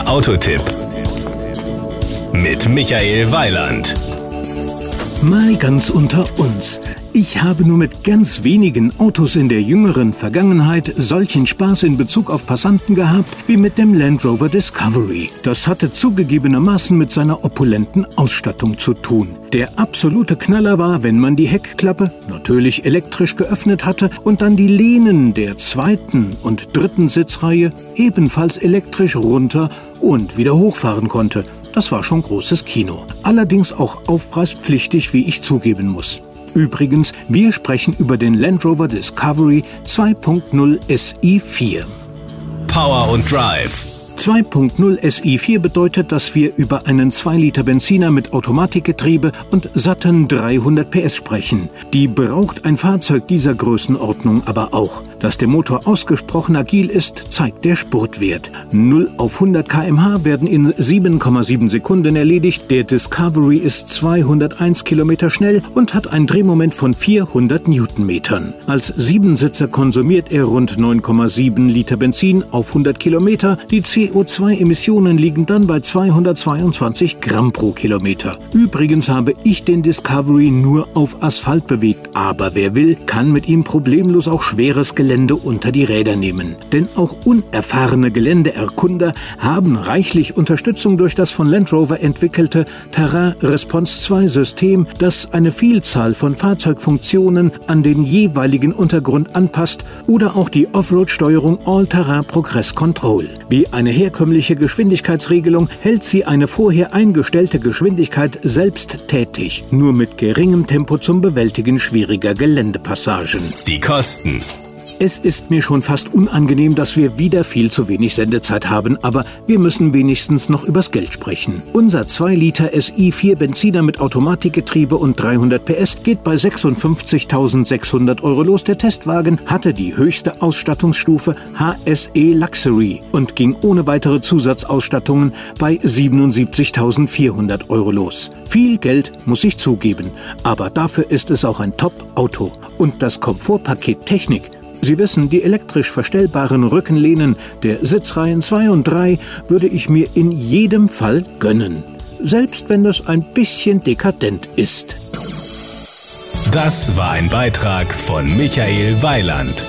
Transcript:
Der Autotipp mit Michael Weiland. Mal ganz unter uns. Ich habe nur mit ganz wenigen Autos in der jüngeren Vergangenheit solchen Spaß in Bezug auf Passanten gehabt wie mit dem Land Rover Discovery. Das hatte zugegebenermaßen mit seiner opulenten Ausstattung zu tun. Der absolute Knaller war, wenn man die Heckklappe, natürlich elektrisch geöffnet hatte und dann die Lehnen der zweiten und dritten Sitzreihe ebenfalls elektrisch runter und wieder hochfahren konnte. Das war schon großes Kino. Allerdings auch aufpreispflichtig, wie ich zugeben muss. Übrigens, wir sprechen über den Land Rover Discovery 2.0 SI4. Power und Drive 2.0 SI4 bedeutet, dass wir über einen 2-Liter Benziner mit Automatikgetriebe und satten 300 PS sprechen. Die braucht ein Fahrzeug dieser Größenordnung aber auch. Dass der Motor ausgesprochen agil ist, zeigt der Spurtwert. 0 auf 100 km/h werden in 7,7 Sekunden erledigt. Der Discovery ist 201 Kilometer schnell und hat ein Drehmoment von 400 Newtonmetern. Als Siebensitzer konsumiert er rund 9,7 Liter Benzin auf 100 Kilometer. Die CO2-Emissionen liegen dann bei 222 Gramm pro Kilometer. Übrigens habe ich den Discovery nur auf Asphalt bewegt, aber wer will, kann mit ihm problemlos auch schweres Gelände unter die Räder nehmen. Denn auch unerfahrene Geländeerkunder haben reichlich Unterstützung durch das von Land Rover entwickelte Terrain Response 2 System, das eine Vielzahl von Fahrzeugfunktionen an den jeweiligen Untergrund anpasst oder auch die Offroad-Steuerung All-Terrain Progress Control. Wie eine herkömmliche Geschwindigkeitsregelung hält sie eine vorher eingestellte Geschwindigkeit selbst tätig, nur mit geringem Tempo zum Bewältigen schwieriger Geländepassagen. Die Kosten es ist mir schon fast unangenehm, dass wir wieder viel zu wenig Sendezeit haben, aber wir müssen wenigstens noch übers Geld sprechen. Unser 2 Liter SI4 Benziner mit Automatikgetriebe und 300 PS geht bei 56.600 Euro los. Der Testwagen hatte die höchste Ausstattungsstufe HSE Luxury und ging ohne weitere Zusatzausstattungen bei 77.400 Euro los. Viel Geld muss ich zugeben, aber dafür ist es auch ein Top-Auto. Und das Komfortpaket Technik Sie wissen, die elektrisch verstellbaren Rückenlehnen der Sitzreihen 2 und 3 würde ich mir in jedem Fall gönnen. Selbst wenn das ein bisschen dekadent ist. Das war ein Beitrag von Michael Weiland.